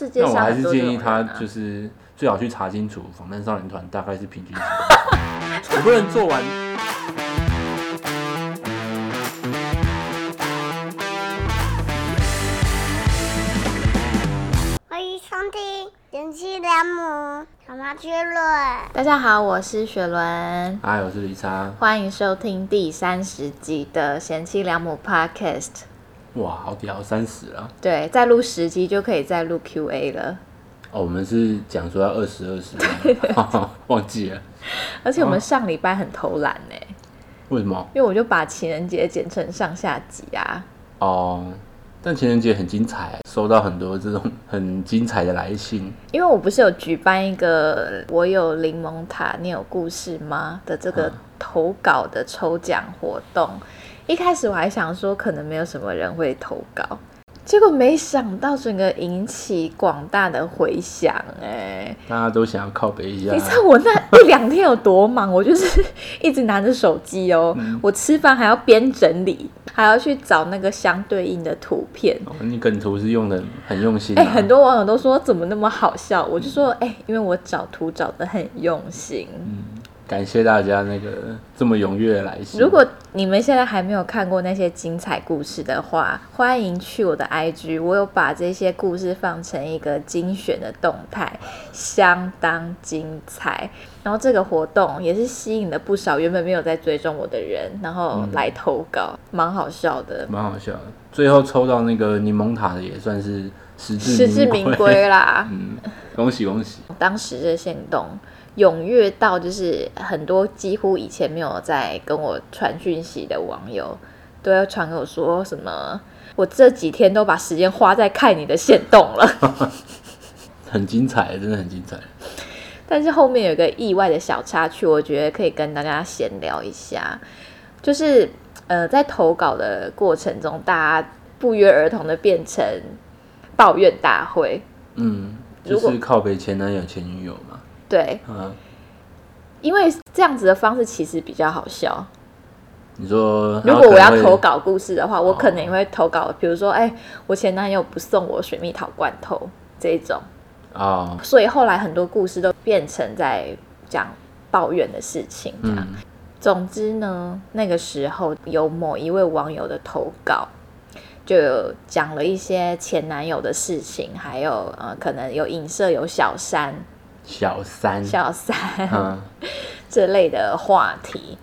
世界上那我还是建议他就是最好去查清楚防弹少年团大概是平均几公分，我不能做完。欢迎收听《贤妻良母小麻雀论》。大家好，我是雪伦，嗨，我是李莎。欢迎收听第三十集的贤妻良母 Podcast。哇，好屌，三十了。对，再录十集就可以再录 Q&A 了，哦，我们是讲说要二十二十，忘记了，而且我们上礼拜很偷懒呢，为什么？因为我就把情人节剪成上下集啊。哦，但情人节很精彩，收到很多这种很精彩的来信。因为我不是有举办一个“我有柠檬塔，你有故事吗”的这个投稿的抽奖活动。一开始我还想说，可能没有什么人会投稿，结果没想到整个引起广大的回响。哎，大家都想要靠北一下你，知道我那一两天有多忙？我就是一直拿着手机哦，我吃饭还要边整理，还要去找那个相对应的图片。哦你梗图是用的很用心、哎、啊。很多网友都说怎么那么好笑，我就说哎、因为我找图找的很用心。感谢大家那个这么踊跃的来信。如果你们现在还没有看过那些精彩故事的话，欢迎去我的 IG，我有把这些故事放成一个精选的动态，相当精彩。然后这个活动也是吸引了不少原本没有在追踪我的人，然后来投稿，蛮好笑的，蛮好笑的，最后抽到那个柠檬塔的也算是实至实至名归啦。嗯，恭喜恭喜！当时这行动踊跃到，就是很多几乎以前没有在跟我传讯息的网友，都要传给我说什么，我这几天都把时间花在看你的线动了。很精彩，真的很精彩。但是后面有一个意外的小插曲，我觉得可以跟大家闲聊一下，就是呃，在投稿的过程中，大家不约而同的变成抱怨大会。嗯，就是靠北前男友前女友嘛。对，嗯，因为这样子的方式其实比较好笑。你说如果我要投稿故事的话，我可能也会投稿，比如说，哎、我前男友不送我水蜜桃罐头这一种，哦，所以后来很多故事都变成在讲抱怨的事情。这样，嗯。总之呢，那个时候有某一位网友的投稿，就有讲了一些前男友的事情，还有呃，可能有影射有小三、小三，小三，嗯，这类的话题。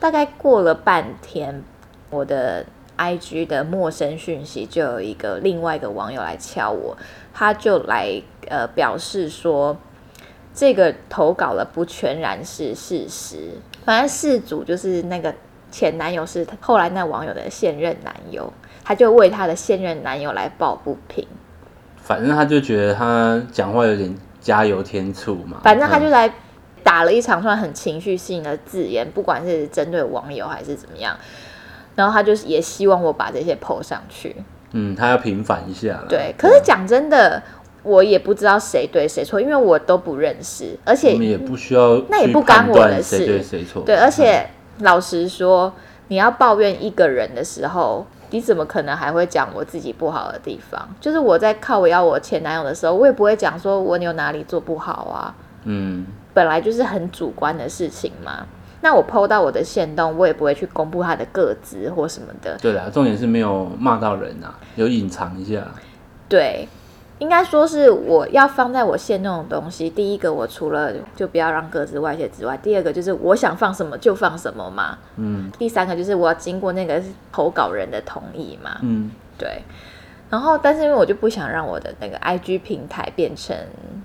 大概过了半天，我的 IG 的陌生讯息就有一个另外一个网友来敲我，他就来呃表示说，这个投稿的不全然是事实，反正事主就是那个前男友是后来那网友的现任男友，他就为他的现任男友来抱不平。反正他就觉得他讲话有点 加油添醋嘛。反正他就嗯来打了一长串很情绪性的字眼，不管是针对网友还是怎么样，然后他就是也希望我把这些 PO 上去。嗯，他要平反一下啦。对，可是讲真的，我也不知道谁对谁错，因为我都不认识，而且我们也不需要那也去不干我的事对谁错。对，而且老实说，你要抱怨一个人的时候。你怎么可能还会讲我自己不好的地方？就是我在靠我要我前男友的时候，我也不会讲说我有哪里做不好啊。嗯，本来就是很主观的事情嘛。那我 PO 到我的线动，我也不会去公布他的个资或什么的。对啦，重点是没有骂到人啊，有隐藏一下。对，应该说是我要放在我线动的东西。第一个，我除了就不要让各自外泄之外，第二个就是我想放什么就放什么嘛。嗯第三个就是我要经过那个投稿人的同意嘛。嗯，对。然后，但是因为我就不想让我的那个 IG 平台变成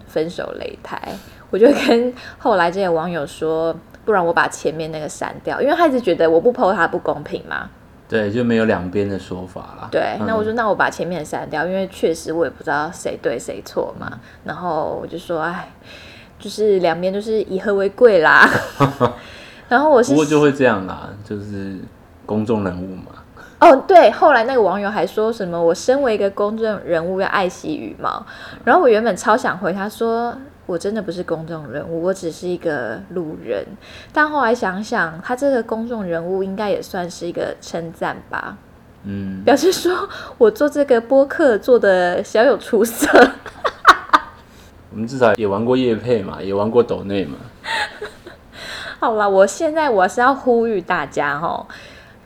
分手擂台，我就跟后来这些网友说，不然我把前面那个删掉，因为他一直觉得我不 PO 他不公平嘛。对，就没有两边的说法啦。对，嗯那我说那我把前面删掉，因为确实我也不知道谁对谁错嘛。然后我就说，哎，就是两边就是以和为贵啦。然后我是不过就会这样啦，就是公众人物嘛。哦，对，后来那个网友还说什么，我身为一个公众人物要爱惜羽毛。然后我原本超想回他说，我真的不是公众人物，我只是一个路人。但后来想想，他这个公众人物应该也算是一个称赞吧，嗯，表示说我做这个播客做的小有出色。我们至少也玩过夜配嘛，也玩过抖内嘛。好了，我现在我是要呼吁大家哦，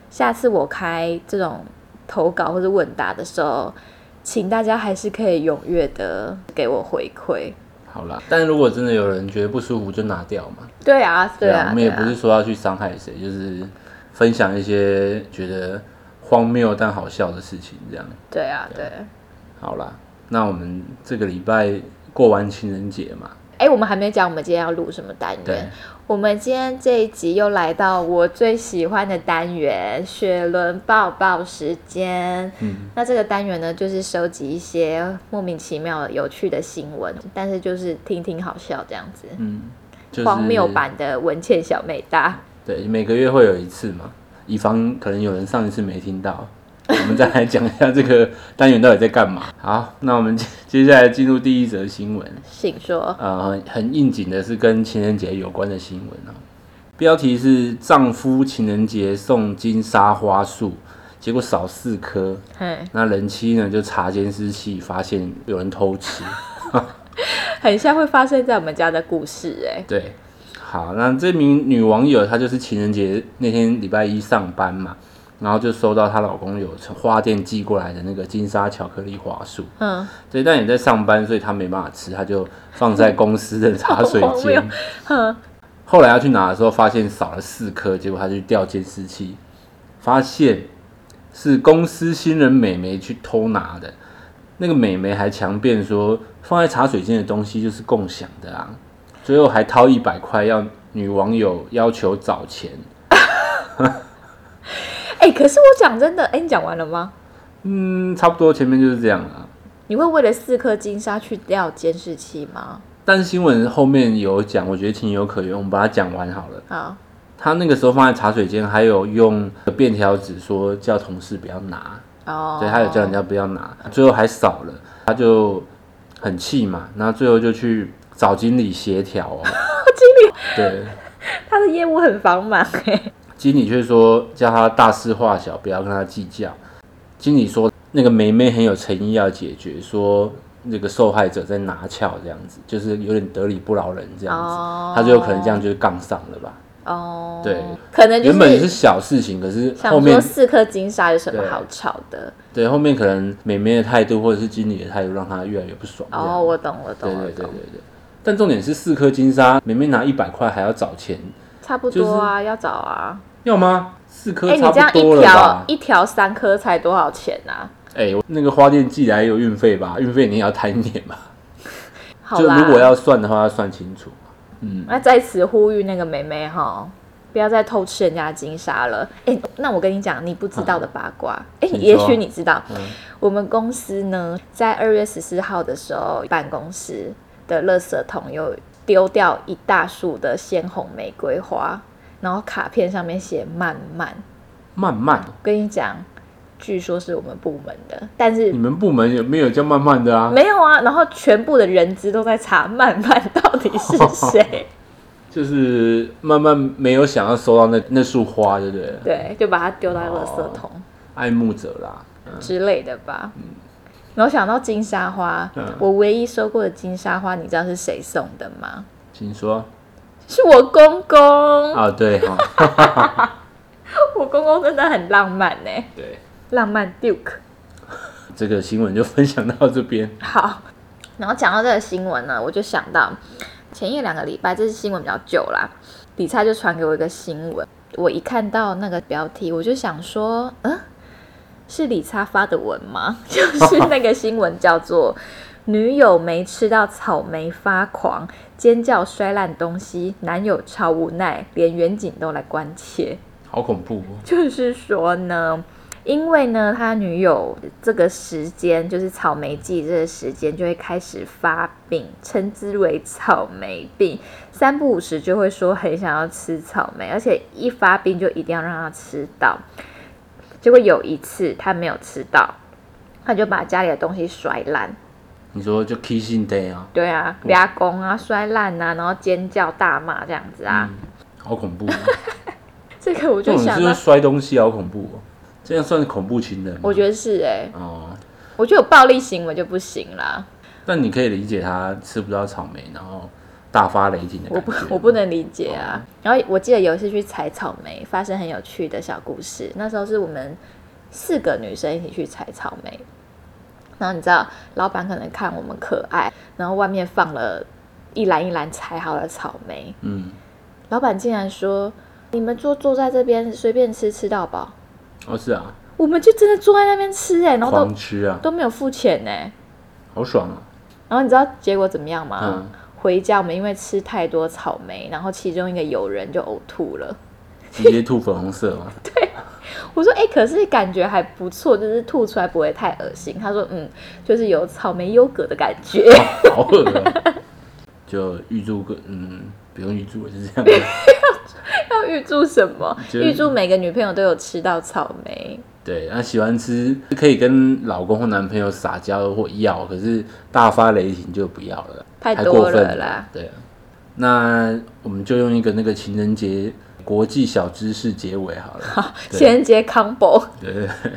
下次我开这种投稿或者问答的时候，请大家还是可以踊跃的给我回馈。好啦，但如果真的有人觉得不舒服，就拿掉嘛。对啊，对啊，我们也不是说要去伤害谁，就是分享一些觉得荒谬但好笑的事情，这样。对啊，对。好啦，那我们这个礼拜过完情人节嘛，哎，我们还没讲我们今天要录什么单元。，我们今天这一集又来到我最喜欢的单元——雪伦抱抱时间。嗯，那这个单元呢，就是收集一些莫名其妙、有趣的新闻，但是就是听听好笑这样子，嗯，就是荒谬版的文倩小美大。对，每个月会有一次嘛，以防可能有人上一次没听到，我们再来讲一下这个单元到底在干嘛。好，那我们接接下来进入第一则新闻。请说。呃，很很应景的是跟情人节有关的新闻哦。标题是丈夫情人节送金沙花束，结果少四颗。嘿，那人妻呢就查监视器，发现有人偷吃。很像会发生在我们家的故事哎、对，好，那这名女网友她就是情人节那天礼拜一上班嘛，然后就收到她老公有从花店寄过来的那个金沙巧克力花束。嗯，对，但也在上班，所以她没办法吃，她就放在公司的茶水间。哼，后来要去拿的时候，发现少了四颗，结果她就调监视器，发现是公司新人美眉去偷拿的。那个美眉还强辩说，放在茶水间的东西就是共享的啊，最后还掏一百块要女网友要求找钱。哎、可是我讲真的，哎、你讲完了吗？嗯，差不多前面就是这样啊。你会为了四颗金沙去掉监视器吗？但是新闻后面有讲，我觉得情有可原，我们把它讲完好了。好，他那个时候放在茶水间，还有用便条纸说叫同事不要拿，哦，对他有叫人家不要拿，最后还少了，他就很气嘛，然后最后就去找经理协调哦。经理对，他的业务很繁忙哎、经理却说叫他大事化小，不要跟他计较。经理说那个梅梅很有诚意要解决，说那个受害者在拿翘这样子，就是有点得理不饶人这样子，哦他最后可能这样就是杠上了吧。哦，对，可能就原本是小事情，可是后面说四颗金沙有什么好吵的？对后面可能美眉的态度或者是经理的态度让他越来越不爽。哦，我懂，我懂，对，对对对对。但重点是四颗金沙，明明拿一百块还要找钱，差不多啊，要找啊。要吗？四颗哎、你这样一条？一条三颗才多少钱啊？哎、我那个花店寄来有运费吧？运费你也要摊一点吧？好啦，就如果要算的话，要算清楚。嗯，那在此呼吁那个妹妹哈，不要再偷吃人家的金沙了。哎、那我跟你讲，你不知道的八卦，哎、也许你知道，嗯我们公司呢，在二月十四号的时候，办公室的垃圾桶有丢掉一大束的鲜红玫瑰花，然后卡片上面写“慢慢”。慢慢，我跟你讲，据说是我们部门的，但是你们部门有没有叫慢慢的啊？没有啊。然后全部的人资都在查慢慢到底是谁，就是慢慢没有想要收到那那束花，对不对？对，就把它丢到垃圾桶爱慕者啦，之类的吧。然后想到金沙花，嗯我唯一收过的金沙花，你知道是谁送的吗？请说。是我公公，啊，对哈，我公公真的很浪漫呢，对，浪漫 Duke。这个新闻就分享到这边。好，然后讲到这个新闻呢，我就想到前一两个礼拜，这是新闻比较久啦，理查就传给我一个新闻，我一看到那个标题，我就想说，嗯，是理查发的文吗？就是那个新闻叫做 “女友没吃到草莓发狂，尖叫摔烂东西，男友超无奈，连远景都来关切”。好恐怖哦！就是说呢，因为呢，他女友这个时间就是草莓季这个时间就会开始发病，称之为草莓病，三不五时就会说很想要吃草莓，而且一发病就一定要让他吃到。结果有一次他没有吃到，他就把家里的东西摔烂。你说就 kissing day 啊，对啊，俩公啊，摔烂啊，然后尖叫大骂这样子啊。好恐怖啊！这个我就想到，就是摔东西好恐怖哦，这样算是恐怖情人吗？我觉得是哎、哦，我觉得有暴力行为就不行啦。但你可以理解他吃不到草莓，然后大发雷霆的我不感觉。我不能理解啊。然后我记得有一次去采草莓，发生很有趣的小故事。那时候是我们四个女生一起去采草莓，然后你知道，老板可能看我们可爱，然后外面放了一篮一篮采好的草莓，嗯，老板竟然说：“你们坐坐在这边随便吃，吃到饱。哦是啊，”我们就真的坐在那边吃哎、然后都吃啊，都没有付钱呢、好爽啊！然后你知道结果怎么样吗？嗯回家我们因为吃太多草莓，然后其中一个友人就呕吐了。直接吐粉红色吗？对。我说：“哎、可是感觉还不错，就是吐出来不会太恶心。”他说：“嗯，就是有草莓优格的感觉。好恶啊！就预祝个嗯，不用预祝，就是这样。要预祝什么？预祝每个女朋友都有吃到草莓。对，那喜欢吃可以跟老公或男朋友撒娇或要，可是大发雷霆就不要了，太过分了啦。对啊，那我们就用一个那个情人节国际小知识结尾好了。对情人节 combo，对 对对。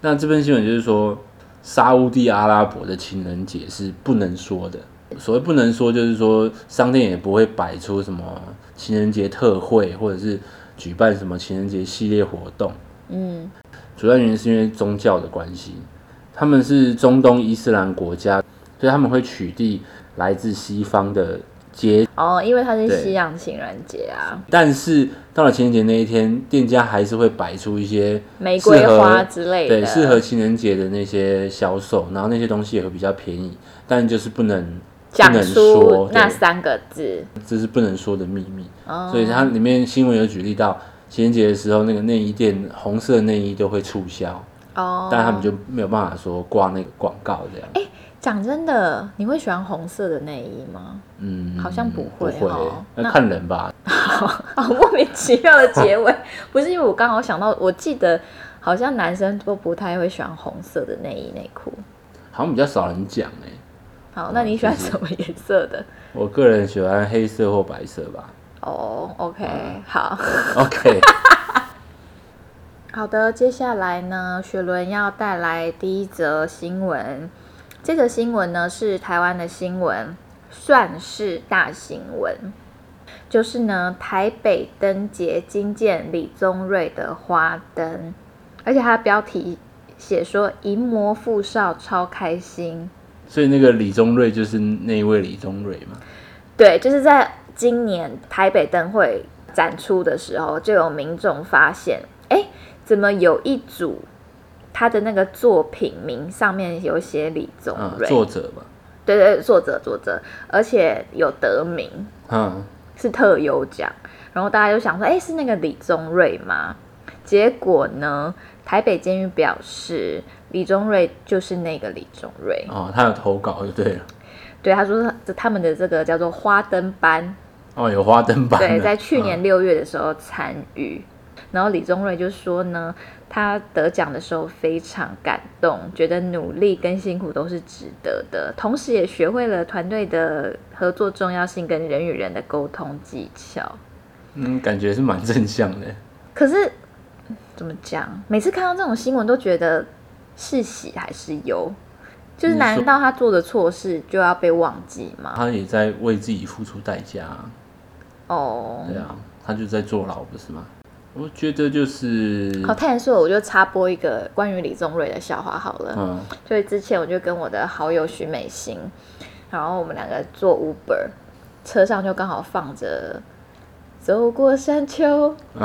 那这篇新闻就是说，沙乌地阿拉伯的情人节是不能说的。所谓不能说，就是说商店也不会摆出什么情人节特惠，或者是举办什么情人节系列活动。嗯，主要原因是因为宗教的关系，他们是中东伊斯兰国家，所以他们会取缔来自西方的节哦，因为它是西洋情人节啊，但是到了情人节那一天，店家还是会摆出一些玫瑰花之类的，对适合情人节的那些销售，然后那些东西也会比较便宜，但就是不能不能讲出说，那三个字。这是不能说的秘密。哦，所以它里面新闻有举例到情人节的时候，那个内衣店红色内衣都会促销，哦，但他们就没有办法说挂那个广告这样。讲真的，你会喜欢红色的内衣吗？嗯，好像不不会那看人吧。好莫名其妙的结尾，不是因为我刚好想到，我记得好像男生都不太会喜欢红色的内衣内裤。好像比较少人讲哎、好，那你喜欢什么颜色的？我个人喜欢黑色或白色吧。哦、o k 好。OK，好的，接下来呢，雪伦要带来第一则新闻。这则新闻呢是台湾的新闻，算是大新闻。就是呢，台北灯节惊见李宗瑞的花灯，而且它的标题写说“淫魔富少超开心所以那个李宗瑞就是那一位李宗瑞嘛。”。对，就是在今年台北灯会展出的时候，就有民众发现，哎，怎么有一组他的那个作品名上面有写李宗嗯，瑞？作者吧。对对，作者作者，而且有得名，嗯，是特优奖。然后大家就想说，哎，是那个李宗瑞吗？结果呢，台北监狱表示，李宗瑞就是那个李宗瑞。哦，他有投稿就对了。对，他说他他们的这个叫做花灯班，哦，有花灯版。对，在去年嗯六月的时候参与。然后李宗瑞就说呢，他得奖的时候非常感动，觉得努力跟辛苦都是值得的，同时也学会了团队的合作重要性跟人与人的沟通技巧。嗯，感觉是蛮正向的。可是怎么讲？每次看到这种新闻，都觉得是喜还是忧？就是难道他做的错事就要被忘记吗？他也在为自己付出代价啊。哦，对啊，他就在坐牢，不是吗？我觉得就是，好，太说了，我就插播一个关于李宗瑞的笑话好了。嗯，所以之前我就跟我的好友徐美心，然后我们两个坐 Uber，车上就刚好放着《走过山丘》，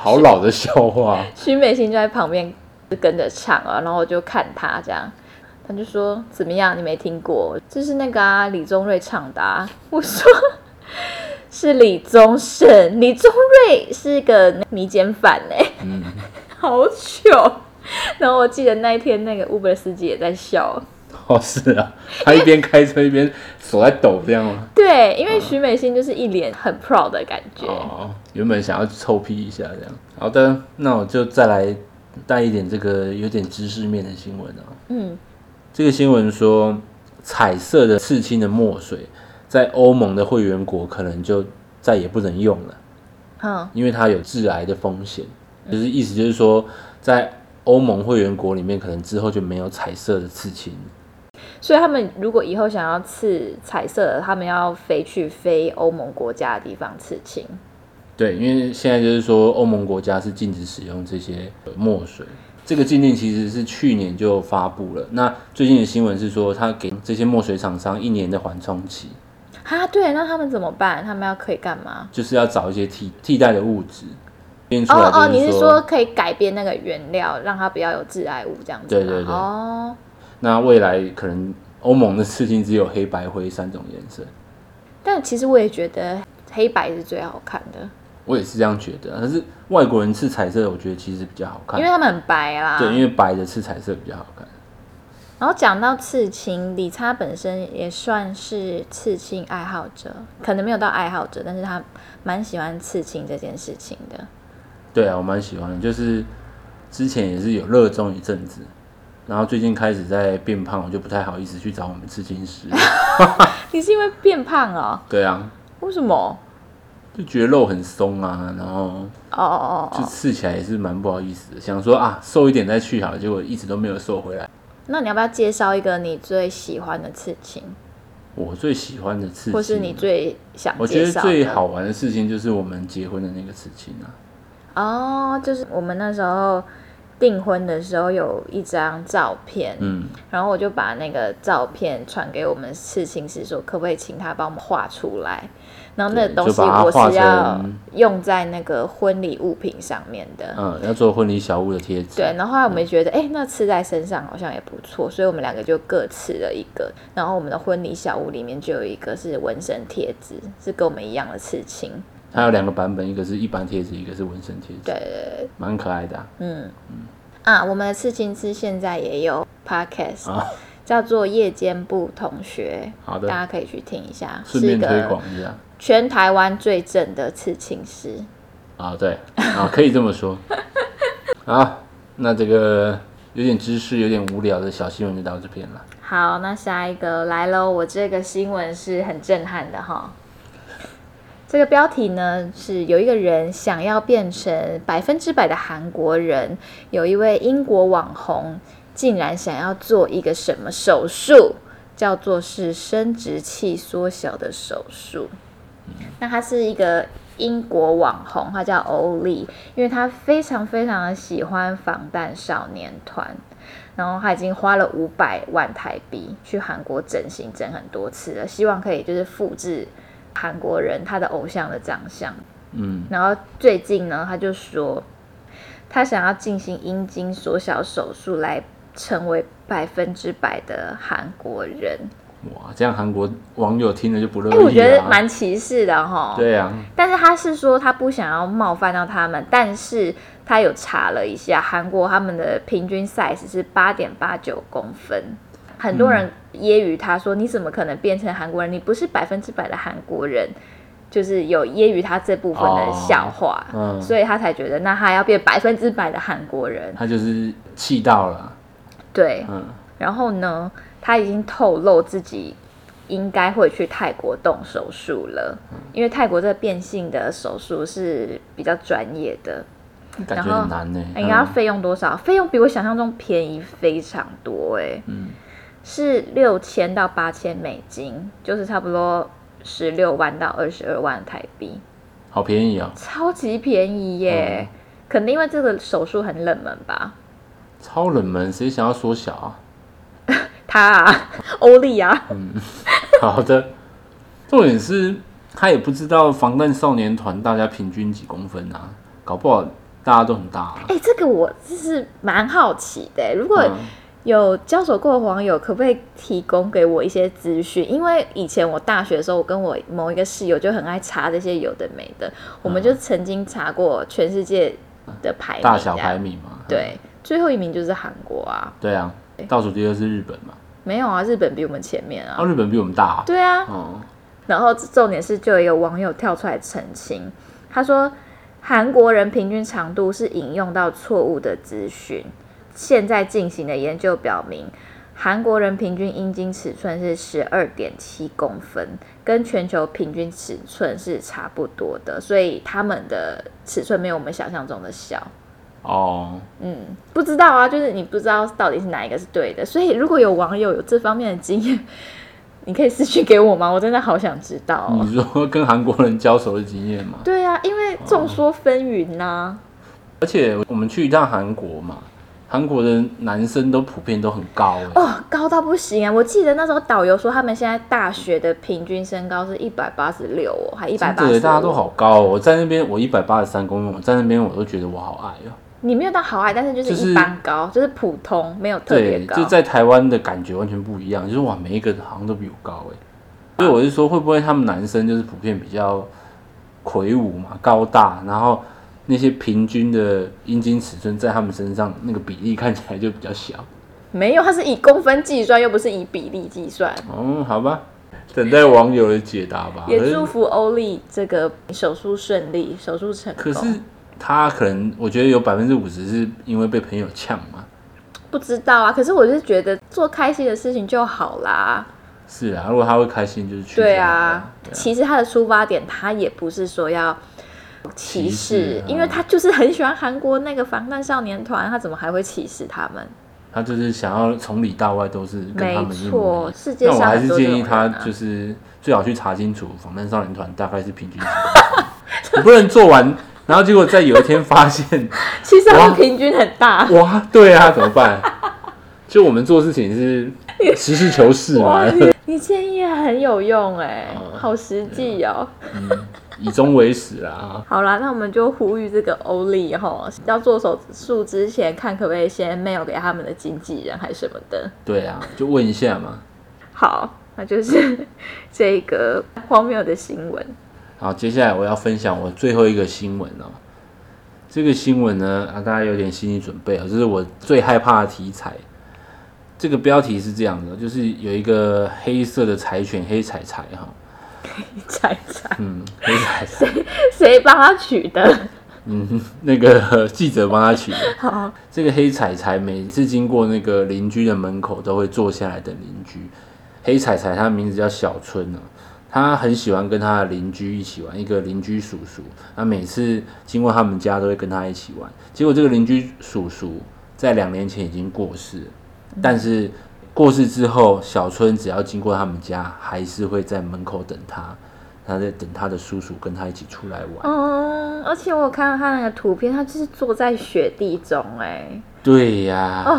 好老的笑话。徐美心就在旁边跟着唱啊，然后我就看他这样，他就说怎么样？你没听过？这是那个啊，李宗瑞唱的啊。我说是李宗盛，李宗瑞是个迷奸犯哎、嗯，好糗。然后我记得那一天那个 Uber 司机也在笑，哦，是啊，他一边开车一边手在抖，这样吗？对，因为徐美心就是一脸很 proud 的感觉。哦，原本想要臭屁一下这样。好的，那我就再来带一点这个有点知识面的新闻啊。嗯，这个新闻说，彩色的刺青的墨水在欧盟的会员国可能就再也不能用了，嗯，因为它有致癌的风险。就是意思就是说，在欧盟会员国里面可能之后就没有彩色的刺青。所以他们如果以后想要刺彩色的，他们要飞去非欧盟国家的地方刺青。对，因为现在就是说欧盟国家是禁止使用这些墨水，这个禁令其实是去年就发布了。那最近的新闻是说，他给这些墨水厂商一年的缓冲期，啊，对，那他们怎么办？他们要可以干嘛？就是要找一些替替代的物质，哦哦，你是说可以改变那个原料，让它不要有致癌物这样子吗？对对对哦，那未来可能欧盟的事情只有黑白灰三种颜色，但其实我也觉得黑白是最好看的，我也是这样觉得。但是外国人刺彩色的，我觉得其实比较好看因为，他们很白啦。对，因为白的刺彩色比较好看。然后讲到刺青，理查本身也算是刺青爱好者，可能没有到爱好者，但是他蛮喜欢刺青这件事情的。对啊，我蛮喜欢的，就是之前也是有热衷一阵子，然后最近开始在变胖，我就不太好意思去找我们刺青师。你是因为变胖哦？对啊，为什么？就觉得肉很松啊，然后哦哦哦就哦，刺起来也是蛮不好意思的，想说啊瘦一点再去好了，结果一直都没有瘦回来。那你要不要介绍一个你最喜欢的刺青，我最喜欢的刺青，或是你最想我觉得？最好玩的事情就是我们结婚的那个刺青啊。哦，就是我们那时候订婚的时候有一张照片，嗯，然后我就把那个照片传给我们刺青师，说可不可以请他帮我们画出来。然后那个东西我是要用在那个婚礼物品上面的。嗯，要做婚礼小物的贴纸。对，然后后来我们觉得，哎、那刺在身上好像也不错，所以我们两个就各刺了一个。然后我们的婚礼小物里面就有一个是纹身贴纸，是跟我们一样的刺青。它有两个版本，一个是一般贴纸，一个是纹身贴纸，对。对对，蛮可爱的啊、嗯。啊，我们的刺青师现在也有 podcast，、啊。叫做夜间部同学，好的。大家可以去听一下，顺是一便推个广一下。全台湾最正的刺青师。啊，对。啊，可以这么说。好，那这个有点知识、有点无聊的小新闻就到这边了。好，那下一个来喽，我这个新闻是很震撼的哈。这个标题呢是有一个人想要变成百分之百的韩国人，有一位英国网红竟然想要做一个什么手术，叫做是生殖器缩小的手术。那他是一个英国网红，他叫欧丽，因为他非常非常的喜欢防弹少年团，然后他已经花了五百万台币去韩国整形整很多次了，希望可以就是复制韩国人他的偶像的长相。嗯，然后最近呢，他就说他想要进行阴茎缩小手术来成为百分之百的韩国人。哇，这样韩国网友听了就不乐哎、意。我觉得蛮歧视的哈。对啊，但是他是说他不想要冒犯到他们，但是他有查了一下，韩国他们的平均 size 是八点八九公分。很多人揶揄他说：“你怎么可能变成韩国人？你不是百分之百的韩国人。”就是有揶揄他这部分的笑话，嗯，所以他才觉得那他要变百分之百的韩国人。他就是气到了，对，嗯，然后呢，他已经透露自己应该会去泰国动手术了，因为泰国这个变性的手术是比较专业的。感觉然后很难呢、哎你要嗯费用多少？费用比我想象中便宜非常多哎、嗯是六千到八千美金，就是差不多十六万到二十二万台币，好便宜啊，超级便宜耶！嗯可能因为这个手术很冷门吧。超冷门，谁想要缩小啊？他啊，欧丽啊，嗯好的，重点是他也不知道防弹少年团大家平均几公分啊，搞不好大家都很大、啊。哎、这个我就是蛮好奇的。如果嗯有交手过的网友，可不可以提供给我一些资讯？因为以前我大学的时候，我跟我某一个室友就很爱查这些有的没的，我们就曾经查过全世界的排名，大小排。名嘛，嗯对，最后一名就是韩国啊，对啊，倒数第二是日本嘛，没有啊，日本比我们前面啊。哦，日本比我们大、啊，对啊，哦，然后重点是，就有一个网友跳出来澄清，他说韩国人平均长度是引用到错误的资讯。现在进行的研究表明，韩国人平均阴茎尺寸是十二点七公分，跟全球平均尺寸是差不多的，所以他们的尺寸没有我们想象中的小。哦，嗯，不知道啊，就是你不知道到底是哪一个是对的，所以如果有网友有这方面的经验，你可以私信给我吗？我真的好想知道、哦。你说跟韩国人交手的经验吗？对啊，因为众说纷纭呐、而且我们去一趟韩国嘛，韩国的男生都普遍都很高哎、哦，高到不行啊！我记得那时候导游说，他们现在大学的平均身高是一百八十六哦，还一百八十。真的大家都。好高、哦。我在那边我一百八十三公分，我在那边我都觉得我好矮哦。你没有到好矮，但是就就是是一般高，就是普通，没有特别对，高。就在台湾的感觉完全不一样，就是哇，每一个好像都比我高哎。所以我是说，会不会他们男生就是普遍比较魁梧嘛，高大，然后那些平均的阴茎尺寸在他们身上那个比例看起来就比较小。没有，它是以公分计算，又不是以比例计算。嗯，好吧，等待网友的解答吧。也祝福欧丽这个手术顺利，手术成功。可是他可能，我觉得有百分之五十是因为被朋友呛嘛。不知道啊，可是我是觉得做开心的事情就好啦。是啊，如果他会开心，就是去。对啊，对啊其实他的出发点，他也不是说要歧歧视视，因为他就是很喜欢韩国那个防弹少年团，他怎么还会歧视他们？他就是想要从里到外都是跟他们一样。世界但我还是建议他就是最好去查清楚防弹少年团大概是平均 你不能做完，然后结果在有一天发现，其实他哇们平均很大。哇，对啊，怎么办？就我们做事情是实事求是嘛，，你 你建议很有用哎、嗯好实际哦。以终为始啦。好啦，那我们就呼吁这个欧丽哈，要做手术之前，看可不可以先 mail 给他们的经纪人还是什么的。对啊，就问一下嘛。好，那就是 这个荒谬的新闻。好，接下来我要分享我最后一个新闻哦。这个新闻呢，啊，大家有点心理准备啊，这是我最害怕的题材。这个标题是这样的，就是有一个黑色的柴犬黑彩彩哈，猜猜嗯，黑彩彩，谁帮他取的？嗯，那个记者帮他取的。好，这个黑彩彩每次经过那个邻居的门口，都会坐下来等邻居。黑彩彩，他的名字叫小春呢、他很喜欢跟他的邻居一起玩，一个邻居叔叔。他每次经过他们家，都会跟他一起玩。结果这个邻居叔叔在两年前已经过世了，但是过世之后，小春只要经过他们家，还是会在门口等他。他在等他的叔叔跟他一起出来玩。嗯，而且我有看到他那个图片，他就是坐在雪地中、哎，对呀、哦，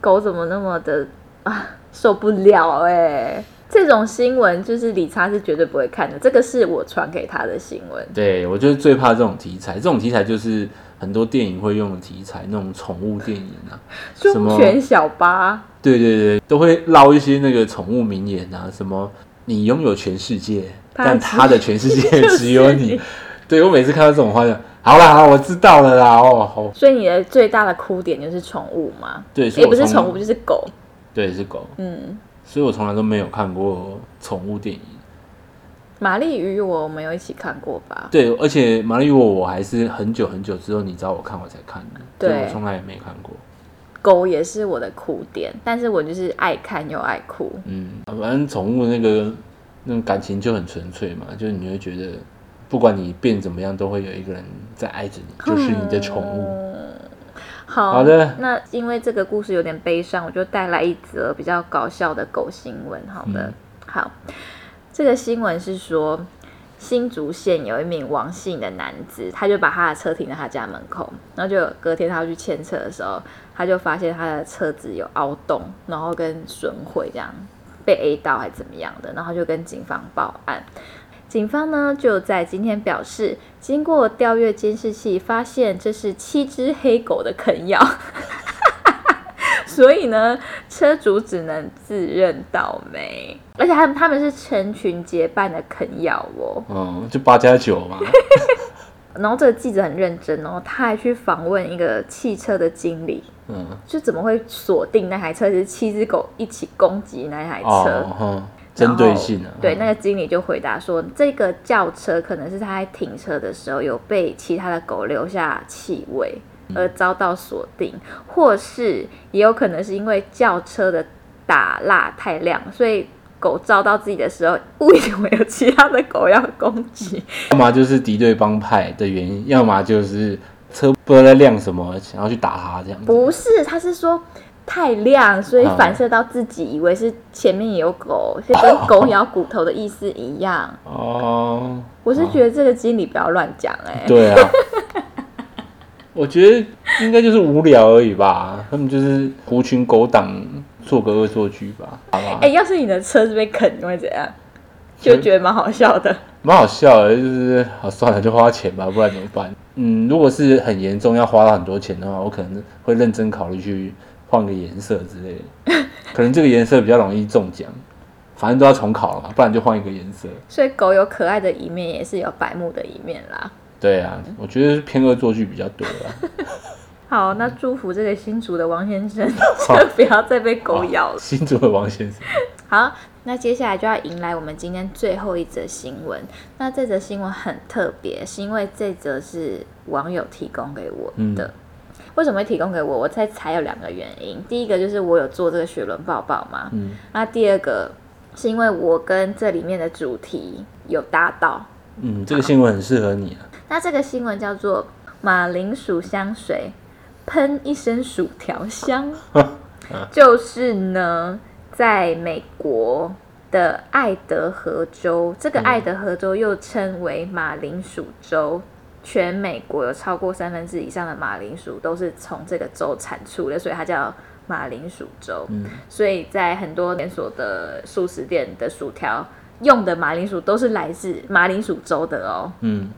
狗怎么那么的啊，受不了哎、这种新闻就是理查是绝对不会看的，这个是我传给他的新闻。对，我就是最怕这种题材。这种题材就是很多电影会用的题材，那种宠物电影啊，什忠么犬小八，对对对，都会捞一些那个宠物名言啊，什么你拥有全世界，但他的全世界 只有你你。对我每次看到这种话就，好啦，好啦我知道了啦。哦，好，所以你的最大的哭点就是宠物吗？对，也不是宠物，就是狗。对，是狗，嗯，所以我从来都没有看过宠物电影。玛丽与我我们有一起看过吧？对，而且玛丽与我我还是很久很久之后你找我看我才看的，对我从来也没看过。狗也是我的哭点，但是我就是爱看又爱哭。嗯，反正宠物那个那种感情就很纯粹嘛，就是你会觉得，不管你变怎么样，都会有一个人在爱着你，就是你的宠物。嗯好好的那因为这个故事有点悲伤，我就带来一则比较搞笑的狗新闻。好的，嗯好，这个新闻是说。新竹县有一名王姓的男子，他就把他的车停在他家门口，然后就隔天他要去牵车的时候，他就发现他的车子有凹洞，然后跟损毁这样被 A 到还怎么样的，然后就跟警方报案。警方呢就在今天表示，经过调阅监视器，发现这是七只黑狗的啃咬，所以呢，车主只能自认倒霉。而且他们他们是成群结伴的啃咬哦。嗯，就八加九嘛。然后这个记者很认真哦，他还去访问一个汽车的经理，嗯，就怎么会锁定那台车是七只狗一起攻击那台车？针对性啊。对，嗯那个经理就回答说，这个轿车可能是他在停车的时候有被其他的狗留下气味而遭到锁定，或是也有可能是因为轿车的打蜡太亮，所以狗照到自己的时候，误以为有其他的狗要攻击。要么就是敌对帮派的原因，要么就是车不知道在亮什么，想要去打它这样子。不是，他是说太亮，所以啊反射到自己以为是前面也有狗，就跟狗咬骨头的意思一样。哦，我是觉得这个经理不要乱讲哎、对啊，我觉得应该就是无聊而已吧，他们就是狐群狗党做个恶作剧吧，好吧哎、，要是你的车子被啃，你会怎样？就觉得蛮好笑的。蛮好笑的，就是好算了，就花钱吧，不然怎么办？嗯，如果是很严重要花到很多钱的话，我可能会认真考虑去换个颜色之类的，可能这个颜色比较容易中奖，反正都要重考了嘛，不然就换一个颜色。所以狗有可爱的一面，也是有白目的一面啦。对啊，我觉得是偏恶作剧比较多啦。好，那祝福这个新竹的王先生，就不要再被狗咬了。新竹的王先生，好，那接下来就要迎来我们今天最后一则新闻。那这则新闻很特别，是因为这则是网友提供给我的。为什么会提供给我？我在猜有两个原因。第一个就是我有做这个雪伦抱抱嘛，嗯，那第二个是因为我跟这里面的主题有搭到。嗯，这个新闻很适合你啊。那这个新闻叫做马铃薯香水喷一身薯条香，就是呢，在美国的爱德荷州，这个爱德荷州又称为马铃薯州。全美国有超过三分之以上的马铃薯都是从这个州产出的，所以它叫马铃薯州。嗯所以在很多连锁的素食店的薯条用的马铃薯都是来自马铃薯州的哦。嗯，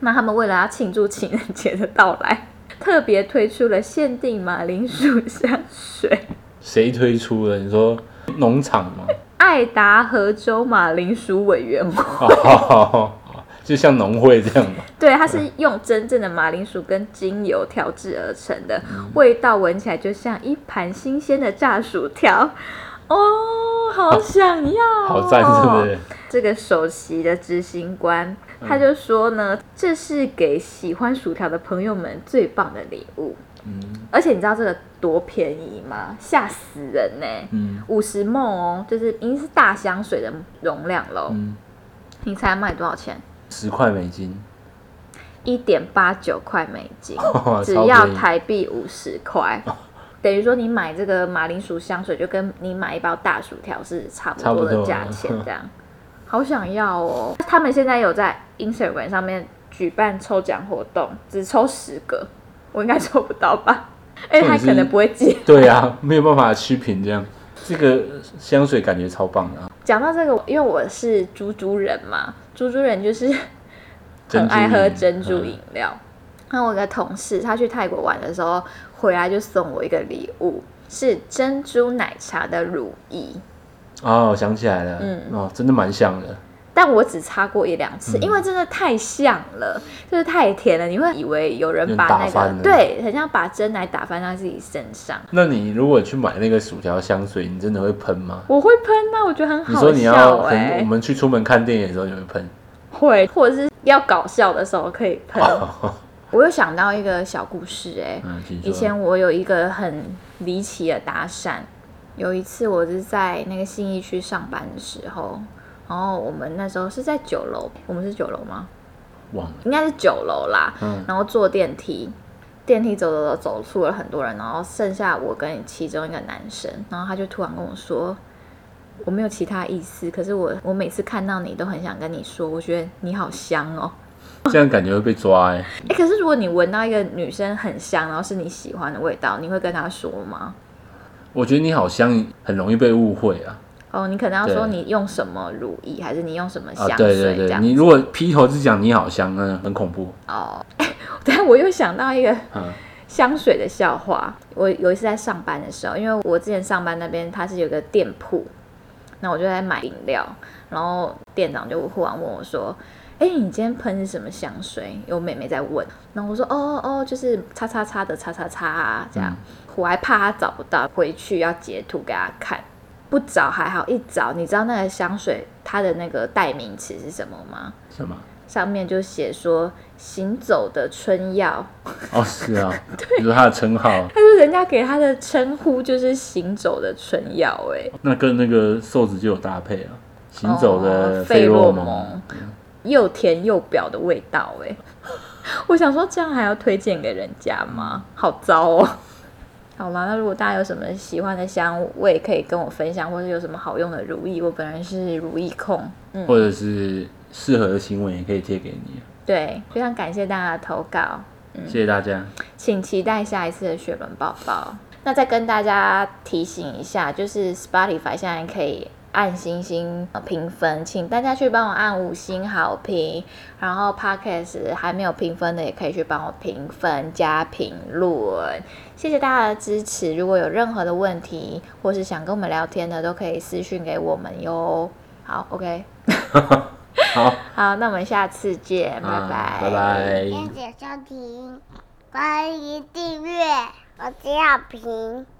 那他们为了要庆祝情人节的到来，特别推出了限定马铃薯香水。谁推出的？你说农场吗？爱达荷州马铃薯委员会，哦，就像农会这样嘛。对，它是用真正的马铃薯跟精油调制而成的，味道闻起来就像一盘新鲜的炸薯条。哦，好想要、哦！好赞，是不是？这个首席的执行官他就说呢，这是给喜欢薯条的朋友们最棒的礼物。嗯而且你知道这个多便宜吗？吓死人呢、嗯五十梦哦，就是已经是大香水的容量喽。嗯，你猜卖多少钱？十块美金，一点八九块美金，超只要台币五十块。等于说你买这个马铃薯香水，就跟你买一包大薯条是差不多的价钱，这样。好想要哦！他们现在有在 Instagram 上面举办抽奖活动，只抽十个，我应该抽不到吧？哎，他可能不会寄。对啊，没有办法去评这样。这个香水感觉超棒的啊，讲到这个，因为我是猪猪人嘛，猪猪人就是很爱喝珍珠嗯饮料。那我一个同事，他去泰国玩的时候回来就送我一个礼物，是珍珠奶茶的乳液，哦，我想起来了，嗯哦，真的蛮像的。但我只擦过一两次，嗯因为真的太像了，就是太甜了，你会以为有人把那个对，很像把真奶打翻在自己身上。那你如果去买那个薯条香水，你真的会喷吗？我会喷啊，我觉得很好你说你要笑很，哎、我们去出门看电影的时候你会喷？会，或者是要搞笑的时候可以喷。我又想到一个小故事、哎，嗯，以前我有一个很离奇的搭讪，有一次我是在那个信义区上班的时候，然后我们那时候是在九楼，我们是九楼吗？忘了，应该是九楼啦，嗯然后坐电梯，电梯走走走走出了很多人，然后剩下我跟其中一个男生，然后他就突然跟我说。我没有其他意思，可是我我每次看到你都很想跟你说，我觉得你好香哦。这样感觉会被抓哎。哎，可是如果你闻到一个女生很香，然后是你喜欢的味道，你会跟她说吗？我觉得你好像很容易被误会啊。哦，你可能要说你用什么乳液，还是你用什么啊，香水、对对对，你如果劈头就讲你好香，那很恐怖。哦。但我又想到一个嗯香水的笑话。我有一次在上班的时候，因为我之前上班那边它是有个店铺，那我就在买饮料，然后店长就忽然问我说：“哎、你今天喷是什么香水？”有妹妹在问，然后我说：“哦哦哦，就是叉叉叉的叉叉叉啊，这样。我还怕他找不到，回去要截图给他看。不找还好，一找，你知道那个香水它的那个代名词是什么吗？什么？上面就写说“行走的春药”，哦，是啊，就是他的称号，他说人家给他的称呼就是行走的春药，哎，那跟那个瘦子就有搭配啊，行走的哦费洛洛蒙，又甜又表的味道，哎，我想说，这样还要推荐给人家吗？好糟哦。好啦，那如果大家有什么喜欢的香味，可以跟我分享，或者有什么好用的如意，我本人是如意控。嗯，或者是适合的新闻也可以贴给你。对，非常感谢大家的投稿，谢谢大家。请期待下一次的雪伦宝宝。那再跟大家提醒一下，就是 Spotify 现在可以按星星呃评分，请大家去帮我按五星好评。然后 Podcast 还没有评分的，也可以去帮我评分加评论。谢谢大家的支持。如果有任何的问题，或是想跟我们聊天的，都可以私讯给我们哟。好，OK。好，好，那我们下次见，拜啊拜，拜拜。谢谢收听，欢迎订阅，我是小平。